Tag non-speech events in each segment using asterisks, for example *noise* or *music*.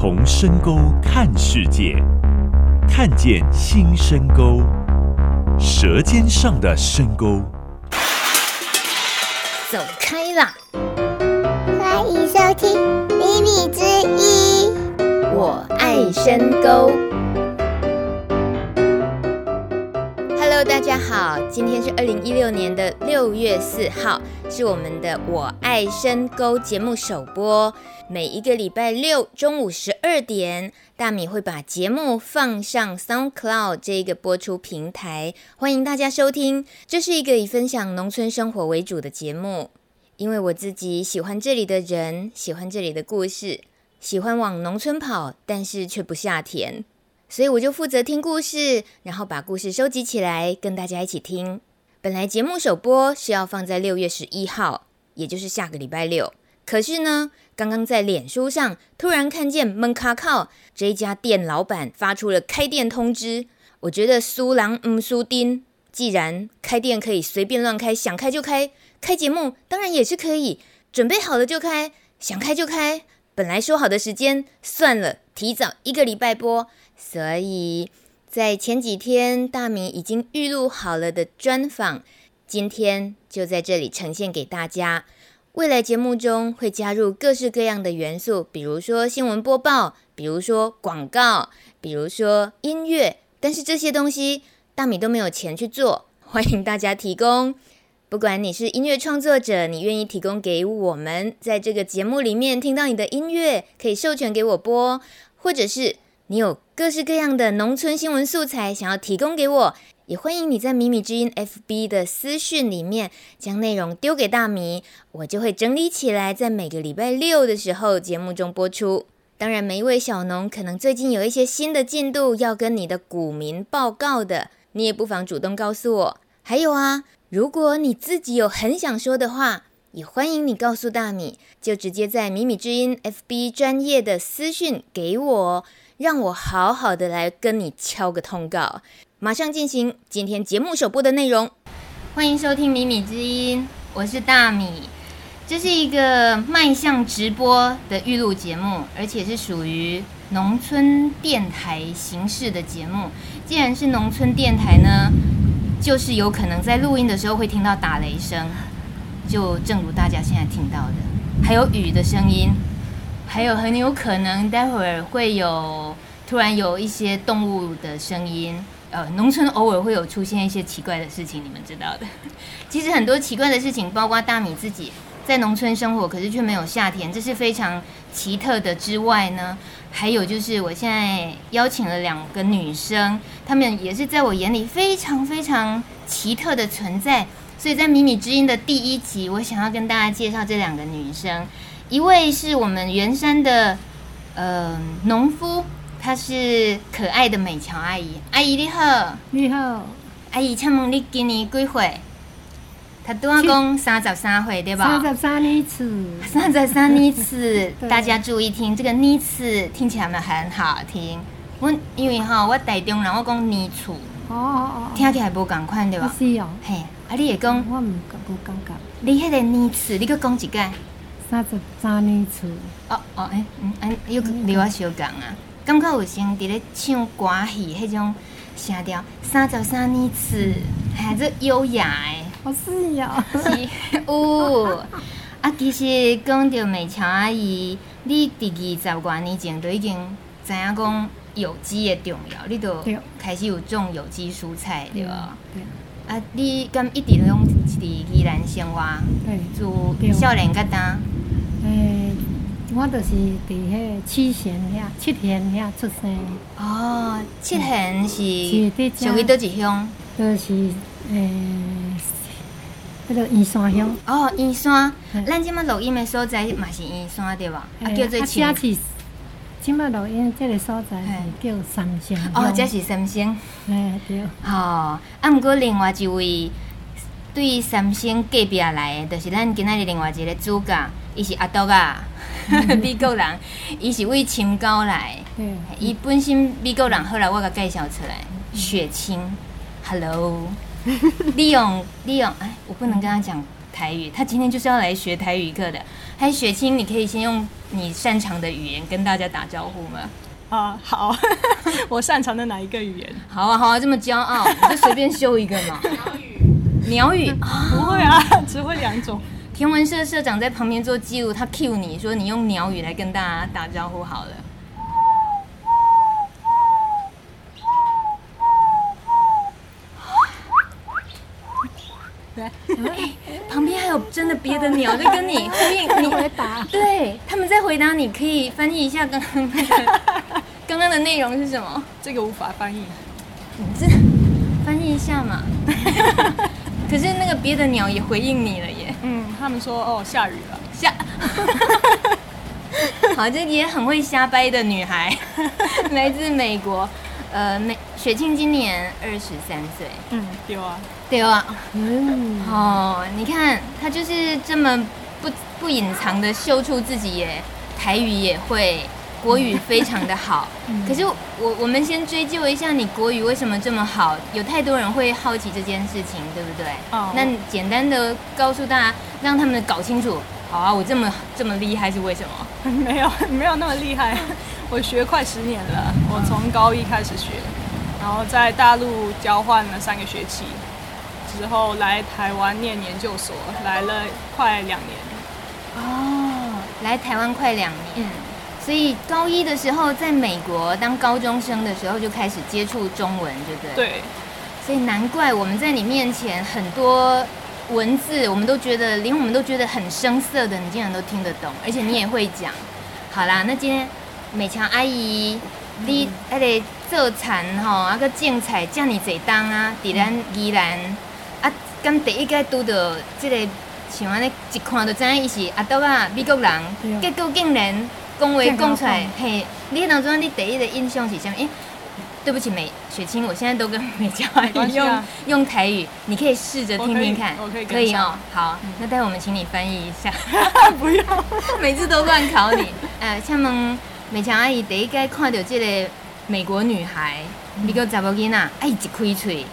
从深沟看世界，看见新深沟，舌尖上的深沟。走开啦！欢迎收听《秘密之一》，我爱深沟。大家好，今天是二零一六年的六月四号，是我们的《我爱深沟》节目首播。每一个礼拜六中午十二点，大米会把节目放上 SoundCloud 这一个播出平台，欢迎大家收听。这是一个以分享农村生活为主的节目，因为我自己喜欢这里的人，喜欢这里的故事，喜欢往农村跑，但是却不下田。所以我就负责听故事，然后把故事收集起来，跟大家一起听。本来节目首播是要放在六月十一号，也就是下个礼拜六。可是呢，刚刚在脸书上突然看见闷卡靠这一家店老板发出了开店通知。我觉得苏郎嗯苏丁，既然开店可以随便乱开，想开就开，开节目当然也是可以，准备好了就开，想开就开。本来说好的时间，算了，提早一个礼拜播。所以在前几天，大米已经预录好了的专访，今天就在这里呈现给大家。未来节目中会加入各式各样的元素，比如说新闻播报，比如说广告，比如说音乐。但是这些东西大米都没有钱去做，欢迎大家提供。不管你是音乐创作者，你愿意提供给我们，在这个节目里面听到你的音乐，可以授权给我播，或者是。你有各式各样的农村新闻素材想要提供给我，也欢迎你在米米之音 FB 的私讯里面将内容丢给大米，我就会整理起来，在每个礼拜六的时候节目中播出。当然，每一位小农可能最近有一些新的进度要跟你的股民报告的，你也不妨主动告诉我。还有啊，如果你自己有很想说的话，也欢迎你告诉大米，就直接在米米之音 FB 专业的私讯给我。让我好好的来跟你敲个通告，马上进行今天节目首播的内容。欢迎收听米米之音，我是大米。这是一个迈向直播的预录节目，而且是属于农村电台形式的节目。既然是农村电台呢，就是有可能在录音的时候会听到打雷声，就正如大家现在听到的，还有雨的声音。还有很有可能待会儿会有突然有一些动物的声音，呃，农村偶尔会有出现一些奇怪的事情，你们知道的。其实很多奇怪的事情，包括大米自己在农村生活，可是却没有下田，这是非常奇特的。之外呢，还有就是我现在邀请了两个女生，她们也是在我眼里非常非常奇特的存在。所以在米米之音的第一集，我想要跟大家介绍这两个女生。一位是我们员山的呃农夫，她是可爱的美乔阿姨。阿姨你好，你好，阿姨，请问你今年几岁？她对我讲三十三岁对吧？三十三年次，三十三年次，*laughs* 大家注意听，这个年次听起来没很好听。我因为哈，我台中人，我讲年次，哦哦哦，听起来无共款对吧？是哦，嘿，啊你会讲，我唔不感觉。你迄个年次，你搁讲一个。三十三年次哦哦，哎、欸，嗯，哎，又离我小讲啊，感觉有像伫咧唱歌戏迄种声调。三十三年次，还是优雅诶。好是呀，是哦。啊，其实讲到美乔阿姨，你第二十多年前都已经知影讲有机的重要，你都开始有种有机蔬菜对吧？啊，你敢一直拢伫宜兰生活？对，住少年个当。诶、我就是伫迄七贤遐、七贤遐出生。哦，七贤是属于倒一乡？就是诶，迄个燕山乡。哦，燕山，咱即马录音的所在嘛是燕山对吧？啊，叫做七。即马录音即个所在是叫三星。哦，这是三星。诶，对。哦，啊，毋过另外一位对三星隔壁来的，就是咱今仔日另外一个主角。伊是阿多啊，*laughs* 美国人，伊是为清高来，伊本身美国人，后来我给介绍出来，雪清，Hello，*laughs* 利用利用，哎，我不能跟他讲台语，他今天就是要来学台语课的，还雪清，你可以先用你擅长的语言跟大家打招呼吗？啊，好，*laughs* 我擅长的哪一个语言？好啊，好啊，这么骄傲，你就随便修一个嘛。鸟语，鸟语，不会啊，只会两种。天文社社长在旁边做记录，他 cue 你说你用鸟语来跟大家打招呼好了。对，*laughs* 旁边还有真的别的鸟在跟你呼应，你回答。对，他们在回答，你可以翻译一下刚刚那个 *laughs* 刚刚的内容是什么？这个无法翻译，你这翻译一下嘛。*laughs* 可是那个别的鸟也回应你了耶。嗯，他们说哦，下雨了，下。*laughs* 好，这也很会瞎掰的女孩，*laughs* 来自美国。呃，美雪清今年二十三岁。嗯，对啊，对啊。嗯，哦，你看她就是这么不不隐藏的秀出自己耶，台语也会，国语非常的好。嗯、可是我我们先追究一下，你国语为什么这么好？有太多人会好奇这件事情，对不对？哦。那简单的告诉大家，让他们搞清楚。好啊，我这么这么厉害是为什么？*laughs* 没有没有那么厉害。*laughs* 我学快十年了，我从高一开始学，然后在大陆交换了三个学期，之后来台湾念研究所，来了快两年。哦，来台湾快两年，嗯，所以高一的时候在美国当高中生的时候就开始接触中文，对不对？对。所以难怪我们在你面前很多文字，我们都觉得连我们都觉得很生涩的，你竟然都听得懂，而且你也会讲。好啦，那今天。美强阿姨，你那个做田吼，啊个种菜这么济当啊，伫咱宜兰啊，刚第一个拄到这个像安尼，一看就知影伊是阿德啊美国人，结果竟然讲话讲出来，嘿，你当中你第一个印象是什么？诶，对不起，美雪清，我现在都跟美强阿姨用用台语，你可以试着听听看，可以哦。好，那待会我们请你翻译一下，*laughs* 不要，*laughs* 每次都乱考你。*laughs* 呃，请问。美强阿姨第一个看到这个美国女孩，你个查某囡仔，哎，一开嘴，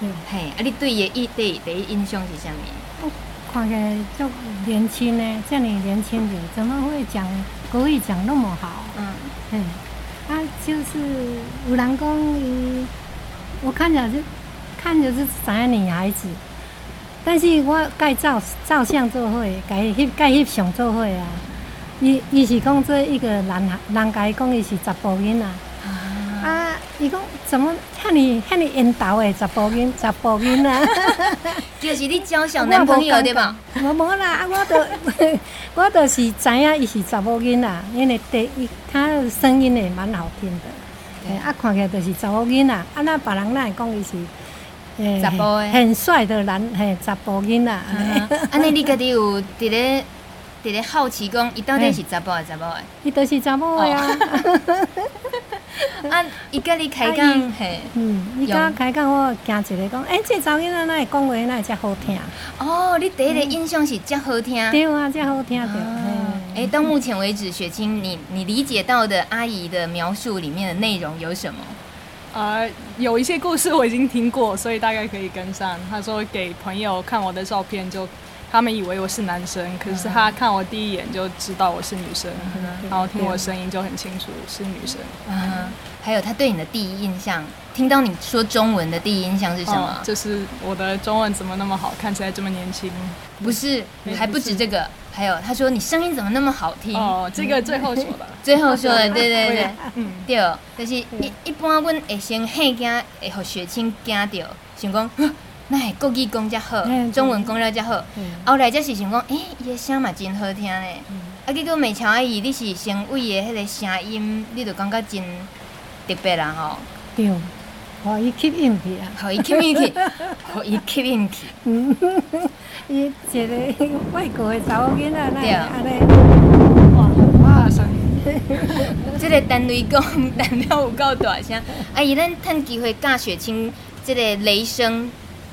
嗯，嘿，啊，你对伊的第一第一印象是什么？看起来就年轻呢，这样年轻人怎么会讲国语讲那么好？嗯，嘿，啊，就是有人讲伊，我看起来就看着是三个女孩子，但是我该照照相做伙，该翕该翕相做伙啊。伊伊是讲做一个男孩，人家讲伊是查甫囡仔啊！伊讲怎么遐尼遐尼缘投的查甫囡查甫囡啊，*laughs* 就是你交小男朋友对吧？无无啦，我都 *laughs* 我都是知影伊是查甫囡仔，因为第一他声音也蛮好听的，啊看起来就是查甫囡仔，啊那别人那会讲伊是查甫的，很帅的男嘿查甫囡仔，安尼你家己有伫咧？伫咧好奇讲，伊到底是查甫还是查某的？伊都是查某的呀。*laughs* *laughs* 啊，伊甲你开讲，嘿，嗯，伊甲我开讲，我惊一个讲，哎，这查某囡仔哪会讲话，哪会这好听？哦，你第一个印象是这好听。对啊，这好听对。哎，到目前为止，雪清，你你理解到的阿姨的描述里面的内容有什么？呃，有一些故事我已经听过，所以大概可以跟上。他说给朋友看我的照片就。他们以为我是男生，可是他看我第一眼就知道我是女生，嗯、然后听我声音就很清楚是女生。嗯，还有他对你的第一印象，听到你说中文的第一印象是什么？哦、就是我的中文怎么那么好，看起来这么年轻？不是，还不止这个，还有他说你声音怎么那么好听？哦，这个最后说 *laughs* 的，最后说的，对对对，嗯，对，就是一一般我会先吓惊，会和雪清惊到，想讲。哎，国语讲遮好，中文讲了遮好，后来则是想讲，诶，伊个声嘛真好听嘞。啊，结果美强阿姨，你是先为伊迄个声音，你就感觉真特别啦吼。对，互伊吸引去啊，互伊吸引去，*laughs* 互伊吸引去。嗯，*laughs* 伊一个外国的查某囡仔，那安尼，哇，哇声。这个单位讲，*laughs* 代表有够大声。阿姨，咱趁机会教雪清，即个雷声。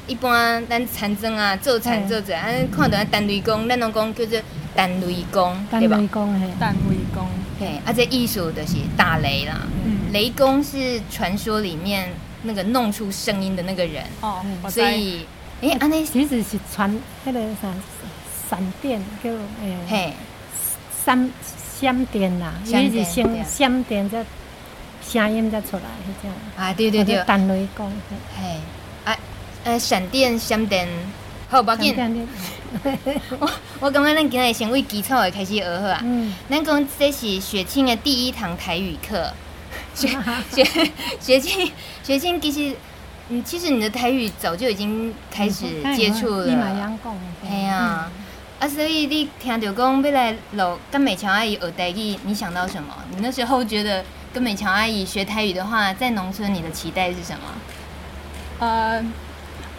一般咱田庄啊，做田做者，啊，看到啊单雷公，咱拢讲叫做单雷公，对吧？单雷公嘿，单雷公，嘿，啊，这艺术就是打雷啦。嗯，雷公是传说里面那个弄出声音的那个人。哦，所以，哎，安尼其实是传那个啥闪电，叫诶，嘿，闪闪电啦，伊是先闪电再声音再出来，是这样。啊，对对对，单雷公。嘿，啊，呃，闪电闪电，好，不要紧。*laughs* 我我感觉咱今日先为基础的开始学好啊。嗯。咱讲这是雪清的第一堂台语课。*laughs* 雪清雪清其实，嗯，其实你的台语早就已经开始接触了。哎呀。啊，所以你听到讲要来老跟美乔阿姨学台语，你想到什么？你那时候觉得跟美乔阿姨学台语的话，在农村你的期待是什么？呃，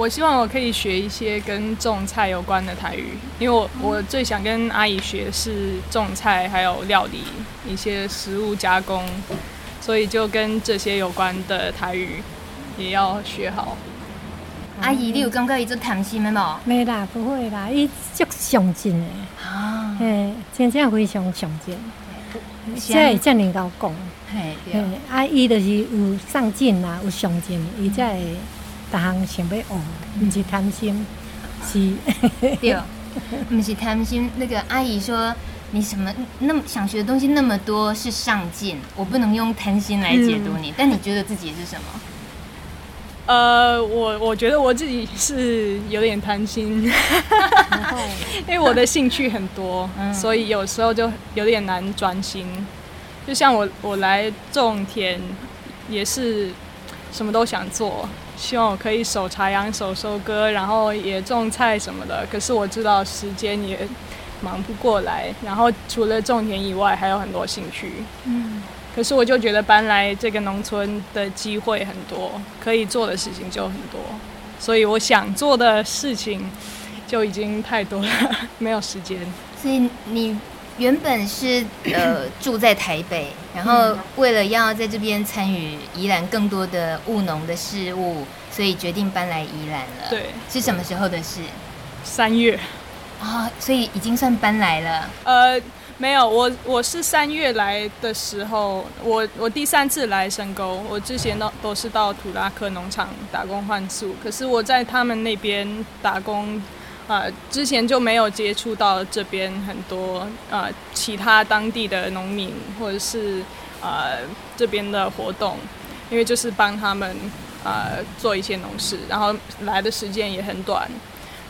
我希望我可以学一些跟种菜有关的台语，因为我我最想跟阿姨学的是种菜，还有料理一些食物加工，所以就跟这些有关的台语也要学好。阿姨，你有感觉伊做贪心的吗？没啦，不会啦，伊足上进的。啊，嘿，真正非常上进。才会这样高讲。嘿，对。阿姨就是有上进啦，有上进，伊才会逐项想要学，毋是贪心，是。对，毋是贪心。那个阿姨说，你什么那么想学的东西那么多，是上进。我不能用贪心来解读你，嗯、但你觉得自己是什么？呃，我我觉得我自己是有点贪心，*laughs* 因为我的兴趣很多，所以有时候就有点难专心。就像我我来种田，也是什么都想做，希望我可以手插秧、手收割，然后也种菜什么的。可是我知道时间也忙不过来，然后除了种田以外，还有很多兴趣。嗯。可是我就觉得搬来这个农村的机会很多，可以做的事情就很多，所以我想做的事情就已经太多了，*laughs* 没有时间。所以你原本是呃住在台北，然后为了要在这边参与宜兰更多的务农的事物，所以决定搬来宜兰了。对，是什么时候的事？三月。啊、哦，所以已经算搬来了。呃。没有，我我是三月来的时候，我我第三次来深沟，我之前都都是到土拉克农场打工换宿，可是我在他们那边打工，啊、呃，之前就没有接触到这边很多啊、呃、其他当地的农民或者是啊、呃、这边的活动，因为就是帮他们啊、呃、做一些农事，然后来的时间也很短，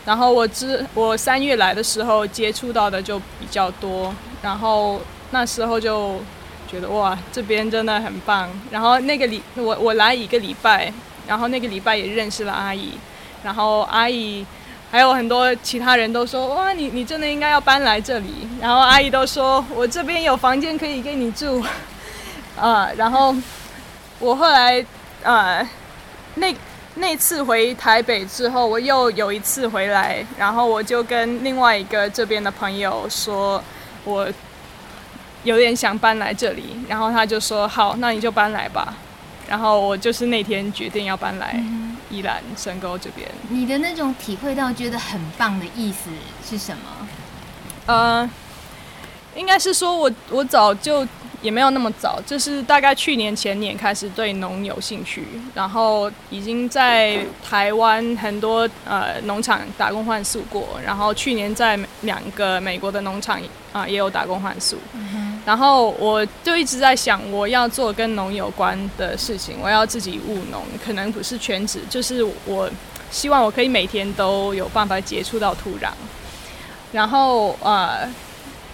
然后我之我三月来的时候接触到的就比较多。然后那时候就觉得哇，这边真的很棒。然后那个礼我我来一个礼拜，然后那个礼拜也认识了阿姨。然后阿姨还有很多其他人都说哇，你你真的应该要搬来这里。然后阿姨都说我这边有房间可以给你住。*laughs* 啊，然后我后来呃，那那次回台北之后，我又有一次回来，然后我就跟另外一个这边的朋友说。我有点想搬来这里，然后他就说：“好，那你就搬来吧。”然后我就是那天决定要搬来宜兰深沟这边。你的那种体会到觉得很棒的意思是什么？呃，应该是说我我早就。也没有那么早，就是大概去年前年开始对农有兴趣，然后已经在台湾很多呃农场打工换宿过，然后去年在两个美国的农场啊、呃、也有打工换宿，然后我就一直在想，我要做跟农有关的事情，我要自己务农，可能不是全职，就是我希望我可以每天都有办法接触到土壤，然后呃。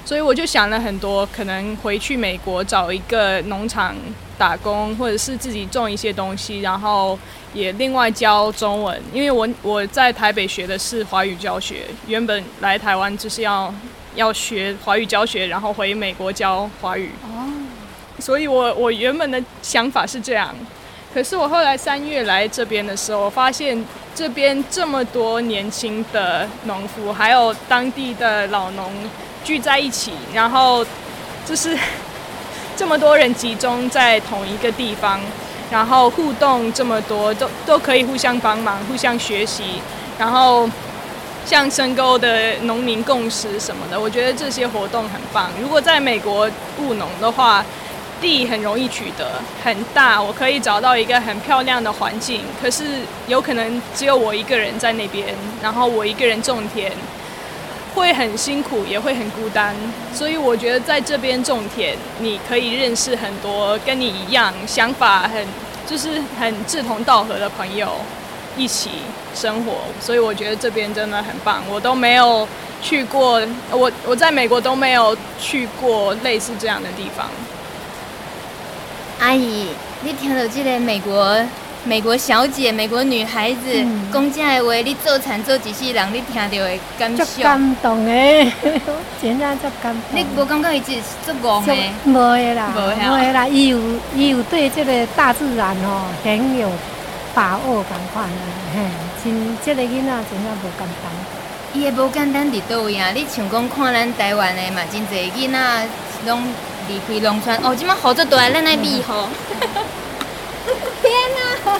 所以我就想了很多，可能回去美国找一个农场打工，或者是自己种一些东西，然后也另外教中文。因为我我在台北学的是华语教学，原本来台湾就是要要学华语教学，然后回美国教华语。哦，所以我我原本的想法是这样，可是我后来三月来这边的时候，我发现这边这么多年轻的农夫，还有当地的老农。聚在一起，然后就是 *laughs* 这么多人集中在同一个地方，然后互动这么多，都都可以互相帮忙、互相学习，然后像深沟的农民共识什么的，我觉得这些活动很棒。如果在美国务农的话，地很容易取得，很大，我可以找到一个很漂亮的环境，可是有可能只有我一个人在那边，然后我一个人种田。会很辛苦，也会很孤单。所以我觉得在这边种田，你可以认识很多跟你一样想法很就是很志同道合的朋友，一起生活。所以我觉得这边真的很棒。我都没有去过，我我在美国都没有去过类似这样的地方。阿姨，你听到这个美国？美国小姐，美国女孩子讲这样的话，你做产做一世人，你听到会感受？足感动的，真正足感动。你无感觉伊是足戆的？无的啦，无的啦，伊有伊有对这个大自然哦很有把握感觉的，嘿，真这个囡仔真正无简单。伊也无简单伫倒位啊！你像讲看咱台湾的嘛，真侪囡仔拢离开农村哦，今麦好做大，咱来避雨。天哪，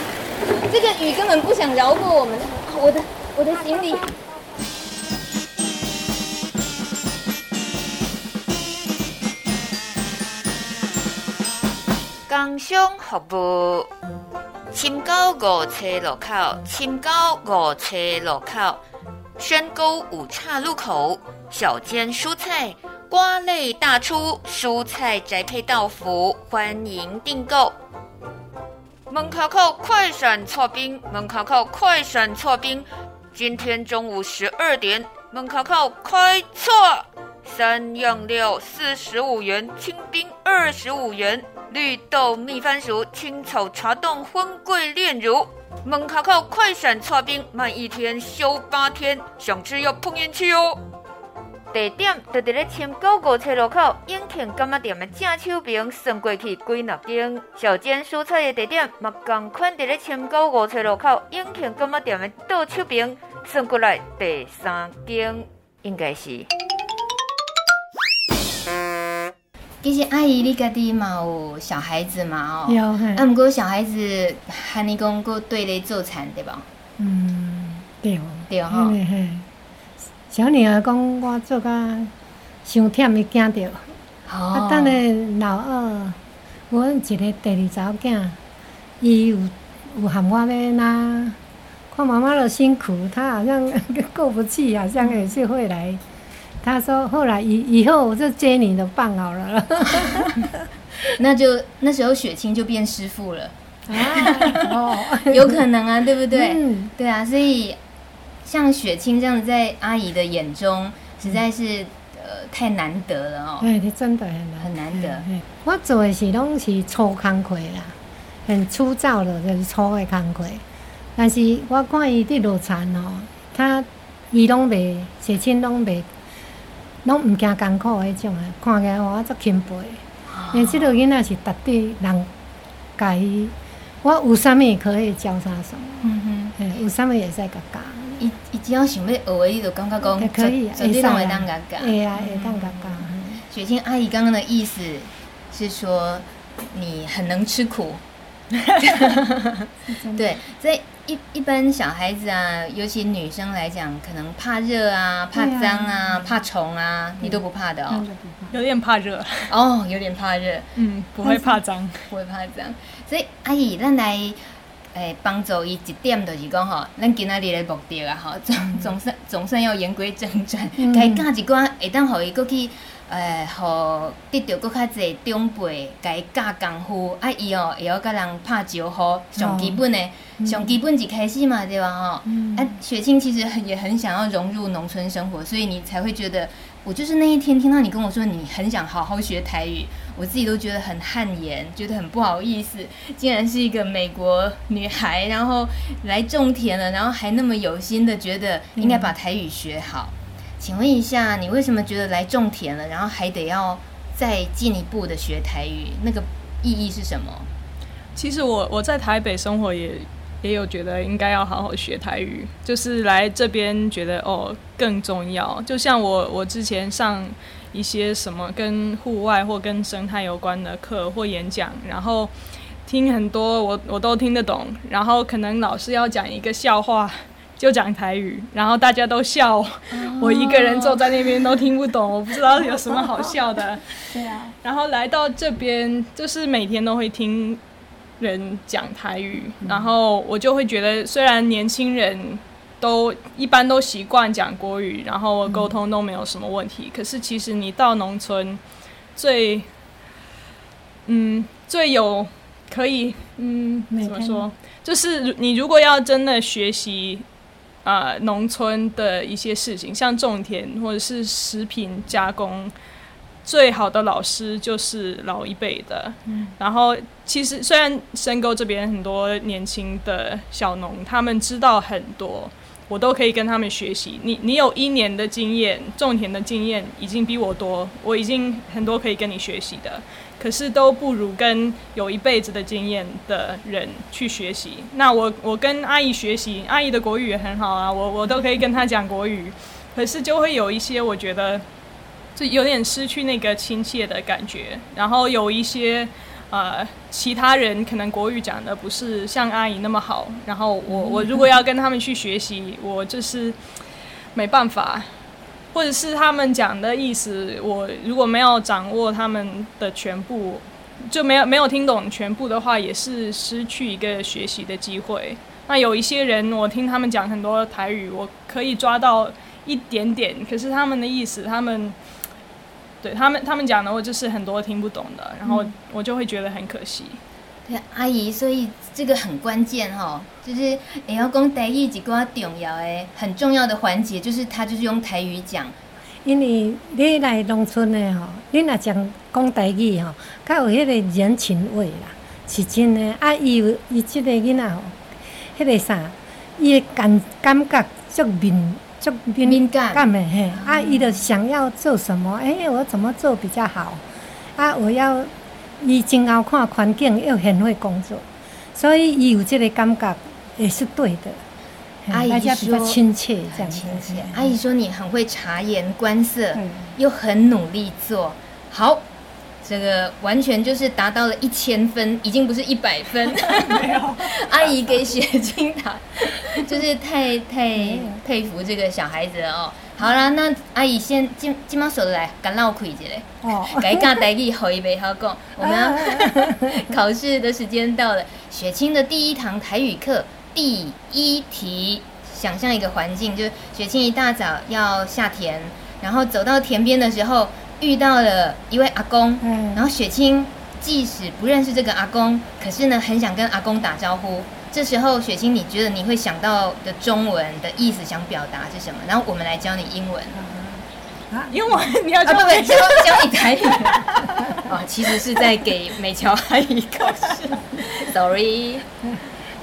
这个雨根本不想饶过我们。我的我的行李。工商服务，深沟五车路口，深沟五车路口，深沟五岔路口，小间蔬菜瓜类大出，蔬菜宅配到府，欢迎订购。门口口快闪搓冰，门口口快闪搓冰。今天中午十二点，门口口开搓。三样料四十五元，清冰二十五元。绿豆蜜番薯、青草茶冻、荤桂炼乳。门口口快闪搓冰，卖一天休八天，想吃要碰运气哦。地点就伫咧深沟五七路口永庆柑仔店的正手边，算过去几粒钟。小煎蔬菜的地点嘛，同款伫咧深沟五七路口永庆柑仔店的倒手边，算过来第三间，应该是。其实阿姨，你家己嘛有小孩子嘛？哦，有。啊，不过小孩子喊你讲过对咧做田对吧？嗯，对。对哈。小女儿讲我做甲伤忝，伊惊着。啊，等下老二，阮一个第二查某囝，伊有有喊我要拿，看妈妈的辛苦，他好像 *laughs* 过不去，好像也是会来。他说后来以以后我就接你的棒好了。*laughs* 那就那时候雪清就变师傅了。啊，*laughs* 哦，有可能啊，对不对？嗯，对啊，所以。像雪清这样在阿姨的眼中，实在是呃太难得了哦。对，真的很难很难得。我做的是拢是粗工课啦，很粗糙的，就是粗的工课。但是我看伊伫落田哦，他伊拢袂雪清拢袂，拢毋惊艰苦迄种诶，看起来我足钦佩。因为即个囡仔是值得人家伊，我有啥物可以教他什么，嗯哼，有啥物会使甲教。伊伊只要想要学的，伊就感觉讲，可以，绝对会当甲教。会啊，会当甲教。雪清阿姨刚刚的意思是说，你很能吃苦。*laughs* *laughs* 对，所以一一般小孩子啊，尤其女生来讲，可能怕热啊，怕脏啊，怕虫啊，你都不怕的哦。有点怕热。哦，有点怕热。嗯，不会怕脏，不会怕脏。所以阿姨，咱来。诶，帮助伊一点就是讲吼，咱今仔日的目的啊，吼，总总算总算要言归正传，该教一寡会当互伊过去，诶，互得到搁较侪长辈，该教功夫，啊，伊哦，会晓甲人拍招呼，上基本的，上基本一开始嘛，对吧？吼，啊，雪清其实也很想要融入农村生活，所以你才会觉得。我就是那一天听到你跟我说你很想好好学台语，我自己都觉得很汗颜，觉得很不好意思。竟然是一个美国女孩，然后来种田了，然后还那么有心的觉得应该把台语学好。请问一下，你为什么觉得来种田了，然后还得要再进一步的学台语？那个意义是什么？其实我我在台北生活也。也有觉得应该要好好学台语，就是来这边觉得哦更重要。就像我我之前上一些什么跟户外或跟生态有关的课或演讲，然后听很多我我都听得懂，然后可能老师要讲一个笑话就讲台语，然后大家都笑，我一个人坐在那边都听不懂，我不知道有什么好笑的。*laughs* 对啊，然后来到这边就是每天都会听。人讲台语，然后我就会觉得，虽然年轻人都一般都习惯讲国语，然后沟通都没有什么问题。嗯、可是其实你到农村最，嗯，最有可以，嗯，怎么说？就是你如果要真的学习。啊、呃，农村的一些事情，像种田或者是食品加工，最好的老师就是老一辈的。嗯，然后其实虽然深沟这边很多年轻的小农，他们知道很多，我都可以跟他们学习。你你有一年的经验，种田的经验已经比我多，我已经很多可以跟你学习的。可是都不如跟有一辈子的经验的人去学习。那我我跟阿姨学习，阿姨的国语也很好啊，我我都可以跟她讲国语。可是就会有一些我觉得就有点失去那个亲切的感觉。然后有一些呃其他人可能国语讲的不是像阿姨那么好。然后我我如果要跟他们去学习，我就是没办法。或者是他们讲的意思，我如果没有掌握他们的全部，就没有没有听懂全部的话，也是失去一个学习的机会。那有一些人，我听他们讲很多台语，我可以抓到一点点，可是他们的意思，他们对他们他们讲的，我就是很多听不懂的，然后我就会觉得很可惜。对，阿姨，所以这个很关键哈，就是你要讲台语一个重要诶、很重要的环节，就是他就是用台语讲。因为你来农村的吼，你若讲讲台语吼，较有迄个人情味啦，是真的。啊，伊有伊即个囡仔吼，迄个啥，伊的感感觉足敏足敏感的嘿。啊，伊就想要做什么？哎、欸，我怎么做比较好？啊，我要。伊真后看环境，又很会工作，所以伊有这个感觉也是对的。阿姨比较亲切，这样亲切。阿姨说你很会察言观色，又很努力做好，这个完全就是达到了一千分，已经不是一百分。没有，*laughs* 阿姨给雪清打，*laughs* 就是太太佩服这个小孩子了哦。好啦，那阿姨先今今晚说来，干闹亏一下哦，*laughs* 改讲台语好一杯好讲。我们要考试的时间到了，雪清的第一堂台语课第一题，想象一个环境，就是雪清一大早要下田，然后走到田边的时候，遇到了一位阿公，嗯，然后雪清即使不认识这个阿公，可是呢，很想跟阿公打招呼。这时候，雪清，你觉得你会想到的中文的意思想表达是什么？然后我们来教你英文。啊，英文你要教教你台语。*laughs* 哦，其实是在给美乔阿姨考试。*laughs* Sorry，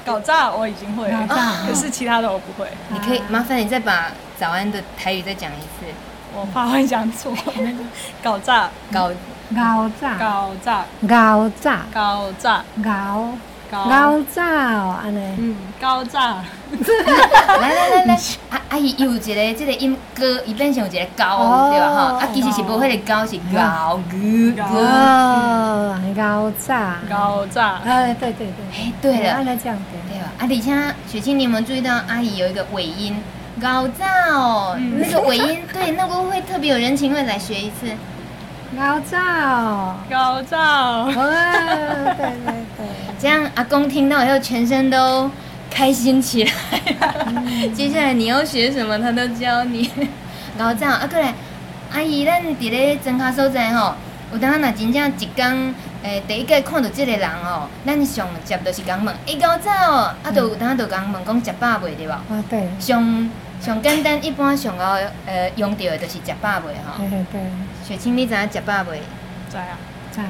搞炸我已经会了，可是其他的我不会。你可以麻烦你再把早安的台语再讲一次。我怕会讲错。搞炸，搞。搞炸，搞炸，搞炸，搞炸，搞。高照安尼，嗯，高炸。来来来来，阿阿姨有一个这个音歌，伊变成有一个高，对吧？哈，啊，其实是无迄个高，是高高高高炸，高炸。哎，对对对，哎，对了，按照这样对吧？啊，而且雪清，你有没有注意到阿姨有一个尾音高照？那个尾音，对，那个会特别有人情味，来学一次。高照，高照，哇对对对，这样阿公听到以后全身都开心起来。嗯、接下来你要学什么，他都教你。高照，啊，过来，阿姨，咱伫咧庄卡所在吼，有当若真正一工，诶，第一个看到这个人哦，咱上接就是讲问，哎，高照，啊，就有当就讲问讲食饱未对无？啊，对。上上简单，一般上个呃用到的就是食饱未吼。对对对。雪清，你知影食饱未？知啊，知啊。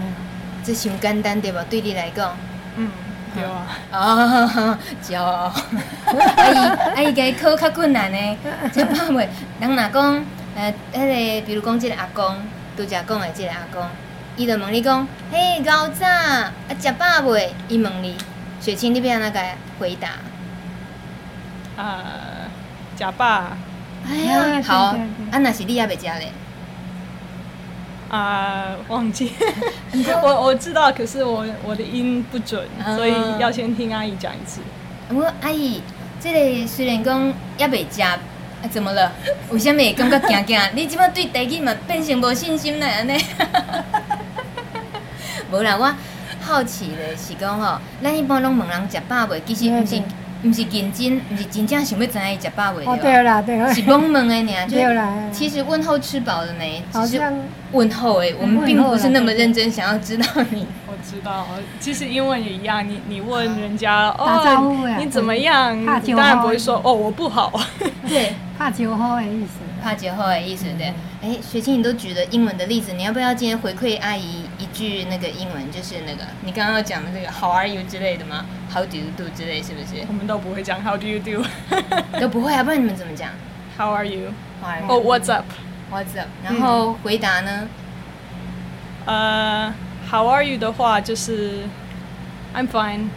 这上简单对无？对你来讲。嗯，对啊。哦，*laughs* 骄傲。阿姨，阿姨，给考较困难呢。*laughs* 食饱未？人若讲，呃，迄个，比如讲，即个阿公，拄则讲的即个阿公，伊就问你讲，嘿，高早，啊，食饱未？伊问你，雪清，你要安怎个回答？啊。食饱，哎呀，好，啊，若是你也未食咧？啊，忘记，*laughs* 我我知道，可是我我的音不准，所以要先听阿姨讲一次。我阿姨，这个虽然讲也未食，啊，怎么了？为什么感觉惊惊？*laughs* 你即摆对台语嘛变成无信心了安尼？*laughs* 无啦，我好奇的是讲吼，咱一般拢问人食饱未，其实毋是。不是认真，不是真正想要知影伊食饱未？哦，对啦，对啦，是懵懵的呢。*laughs* 对啦。其实问候吃饱了没？只是问候哎，我们并不是那么认真想要知道你。*laughs* 我知道，其实英文也一样，你你问人家、*laughs* 啊、哦，你怎么样？你当然不会说哦，我不好。对，怕酒后的意思。怕酒后的意思对。哎，雪清，你都举了英文的例子，你要不要今天回馈阿姨一句那个英文？就是那个你刚刚讲的那个 How are you 之类的吗？How do you do 之类是不是？我们都不会讲 How do you do，都不会啊，不然你们怎么讲？How are you？哦、oh,，What's up？What's up？然后回答呢？呃、uh, How are you 的话就是 I'm fine。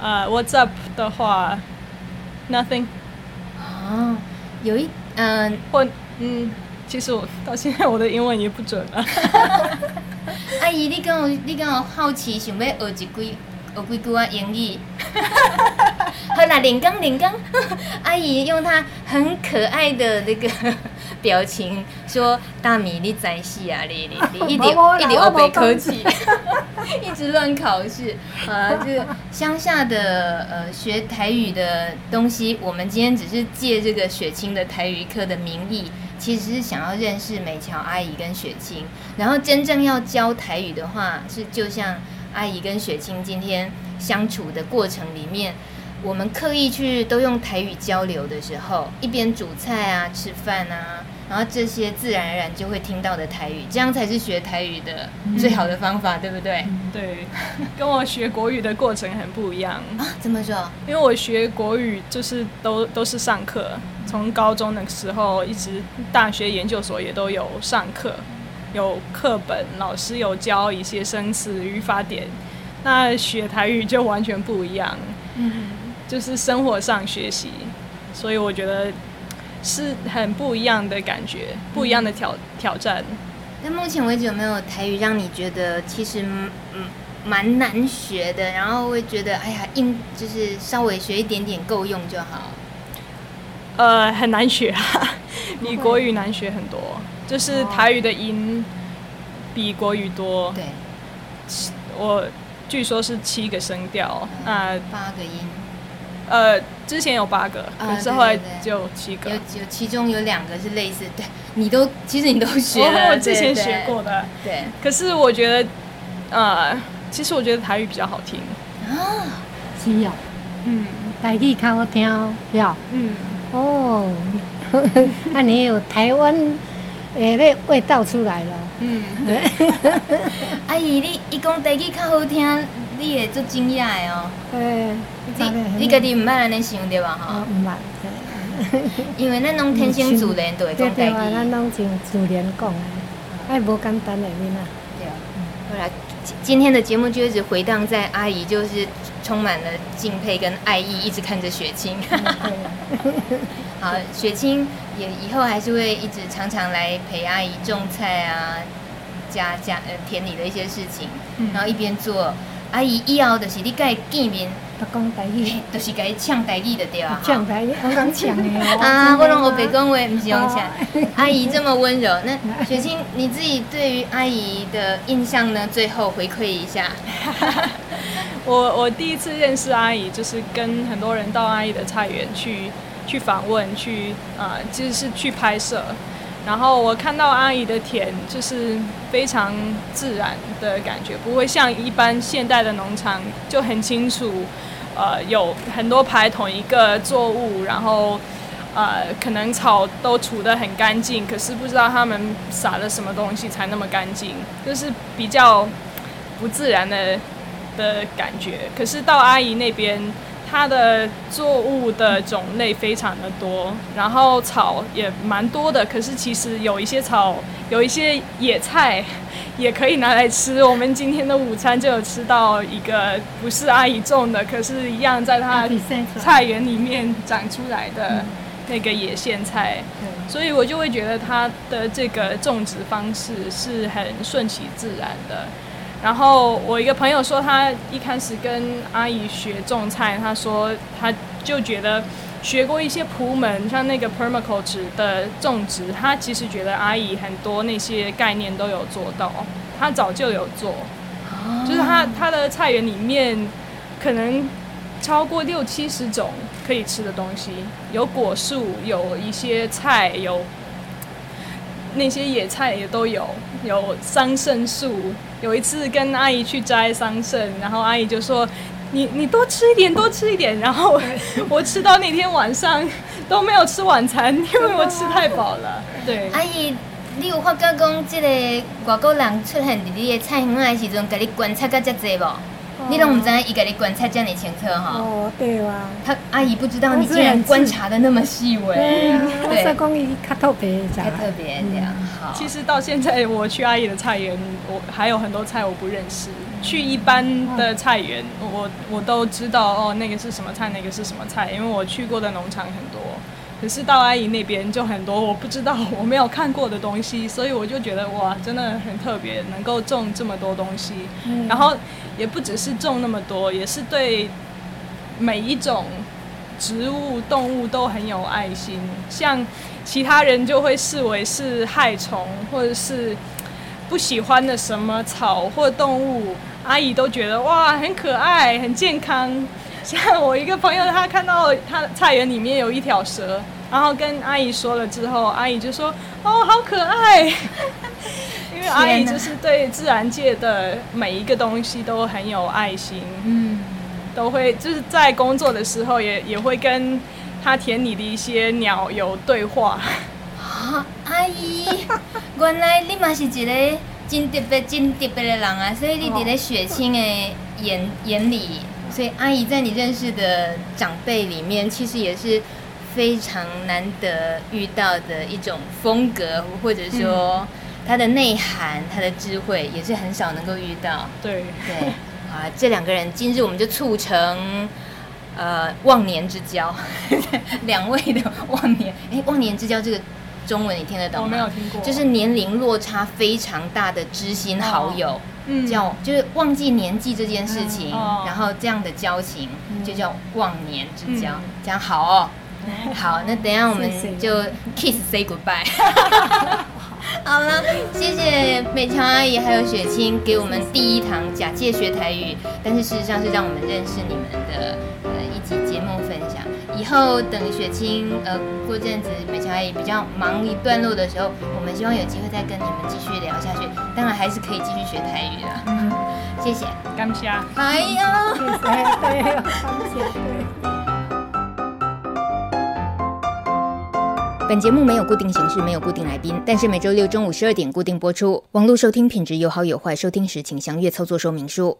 呃、uh,，What's up 的话 Nothing。哦，有一嗯，或嗯，其实我到现在我的英文也不准了。*laughs* 阿姨，你跟我你跟我好奇，想要学一句学几句啊英语？*laughs* 好啦，林刚林刚，*laughs* 阿姨用她很可爱的那个表情说：“大米，你在戏啊，你你你 *laughs* 一点一点欧北科技，*laughs* 一直乱考试。”啊，这个乡下的呃学台语的东西，我们今天只是借这个雪清的台语课的名义，其实是想要认识美乔阿姨跟雪清。然后真正要教台语的话，是就像阿姨跟雪清今天相处的过程里面。我们刻意去都用台语交流的时候，一边煮菜啊、吃饭啊，然后这些自然而然就会听到的台语，这样才是学台语的最好的方法，嗯、对不对？对，跟我学国语的过程很不一样啊。怎么说？因为我学国语就是都都是上课，从高中的时候一直大学研究所也都有上课，有课本，老师有教一些生词、语法点。那学台语就完全不一样。嗯。就是生活上学习，所以我觉得是很不一样的感觉，不一样的挑挑战。那目前为止有没有台语让你觉得其实嗯蛮难学的，然后会觉得哎呀硬就是稍微学一点点够用就好？呃，很难学啊，比国语难学很多。就是台语的音比国语多。对，我据说是七个声调，那八个音。呃，之前有八个，可是后来就七个。有有，其中有两个是类似，对，你都其实你都学了，我之前学过的。对。可是我觉得，呃，其实我觉得台语比较好听。啊，是哦。嗯，台语较好听，要。嗯。哦，那 *laughs* 你有台湾诶那味道出来了。嗯。*laughs* 阿姨，你一讲台语较好听。你会做惊讶的哦，诶，你你家己毋捌安尼想对吧？哈，唔捌，*laughs* 因为咱拢天生自然都会讲台语，咱拢就自然讲的，哎，无简单的你呐。对啊，后来今天的节目就一直回荡在阿姨，就是充满了敬佩跟爱意，一直看着雪清。*laughs* 好，雪清也以后还是会一直常常来陪阿姨种菜啊，家家呃田里的一些事情，然后一边做。阿姨以后就是你该见面，都讲台语，就是该唱台语的对啊。唱台语，我讲唱的哦。*laughs* 啊，我拢学白讲话，不是用唱。*laughs* 阿姨这么温柔，那 *laughs* 雪清你自己对于阿姨的印象呢？最后回馈一下。我我第一次认识阿姨，就是跟很多人到阿姨的菜园去去访问，去啊、呃，其实是去拍摄。然后我看到阿姨的田，就是非常自然的感觉，不会像一般现代的农场就很清楚，呃，有很多排同一个作物，然后呃，可能草都除得很干净，可是不知道他们撒了什么东西才那么干净，就是比较不自然的的感觉。可是到阿姨那边。它的作物的种类非常的多，然后草也蛮多的。可是其实有一些草，有一些野菜也可以拿来吃。我们今天的午餐就有吃到一个不是阿姨种的，可是一样在它菜园里面长出来的那个野苋菜。所以我就会觉得它的这个种植方式是很顺其自然的。然后我一个朋友说，他一开始跟阿姨学种菜，他说他就觉得学过一些朴门，像那个 permaculture 的种植，他其实觉得阿姨很多那些概念都有做到，他早就有做，就是他他的菜园里面可能超过六七十种可以吃的东西，有果树，有一些菜，有那些野菜也都有，有桑葚树。有一次跟阿姨去摘桑葚，然后阿姨就说：“你你多吃一点，多吃一点。”然后 *laughs* 我吃到那天晚上都没有吃晚餐，因为我吃太饱了。*laughs* 对，阿姨，你有发觉讲这个外国人出现在你的菜园的时阵，给你观察个这侪不？你都唔知伊给你观察这么清楚哈？哦，对哇。他阿姨不知道你竟然观察的那么细微。对说讲伊较特别，较特别这样。好。其实到现在我去阿姨的菜园，我还有很多菜我不认识。去一般的菜园，我我都知道哦，那个是什么菜，那个是什么菜，因为我去过的农场很多。可是到阿姨那边就很多我不知道、我没有看过的东西，所以我就觉得哇，真的很特别，能够种这么多东西。嗯、然后也不只是种那么多，也是对每一种植物、动物都很有爱心。像其他人就会视为是害虫，或者是不喜欢的什么草或动物，阿姨都觉得哇，很可爱、很健康。像我一个朋友，他看到他菜园里面有一条蛇，然后跟阿姨说了之后，阿姨就说：“哦，好可爱。*laughs* ”因为阿姨就是对自然界的每一个东西都很有爱心，嗯，都会就是在工作的时候也也会跟他田里的一些鸟有对话。啊，阿姨，原来你嘛是一个真特别、真特别的人啊！所以你在雪清的眼眼里。所以阿姨在你认识的长辈里面，其实也是非常难得遇到的一种风格，或者说他的内涵、他的智慧，也是很少能够遇到。对对，啊，这两个人今日我们就促成呃忘年之交，*laughs* 两位的忘年，哎，忘年之交这个中文你听得懂吗？我没有听过，就是年龄落差非常大的知心好友。哦叫就是忘记年纪这件事情，嗯、然后这样的交情就叫忘年之交，嗯、这样好哦。*laughs* 好，那等一下我们就 kiss say goodbye。*laughs* 好了，谢谢美强阿姨还有雪清给我们第一堂假借学台语，但是事实上是让我们认识你们的呃一集节目分享。以后等雪清呃过阵子美乔阿姨比较忙一段落的时候，我们希望有机会再跟你们继续聊下去。当然还是可以继续学台语啦。嗯，谢谢，感谢。哎呀，谢谢，对，感谢。本节目没有固定形式，没有固定来宾，但是每周六中午十二点固定播出。网络收听品质有好有坏，收听时请详阅操作说明书。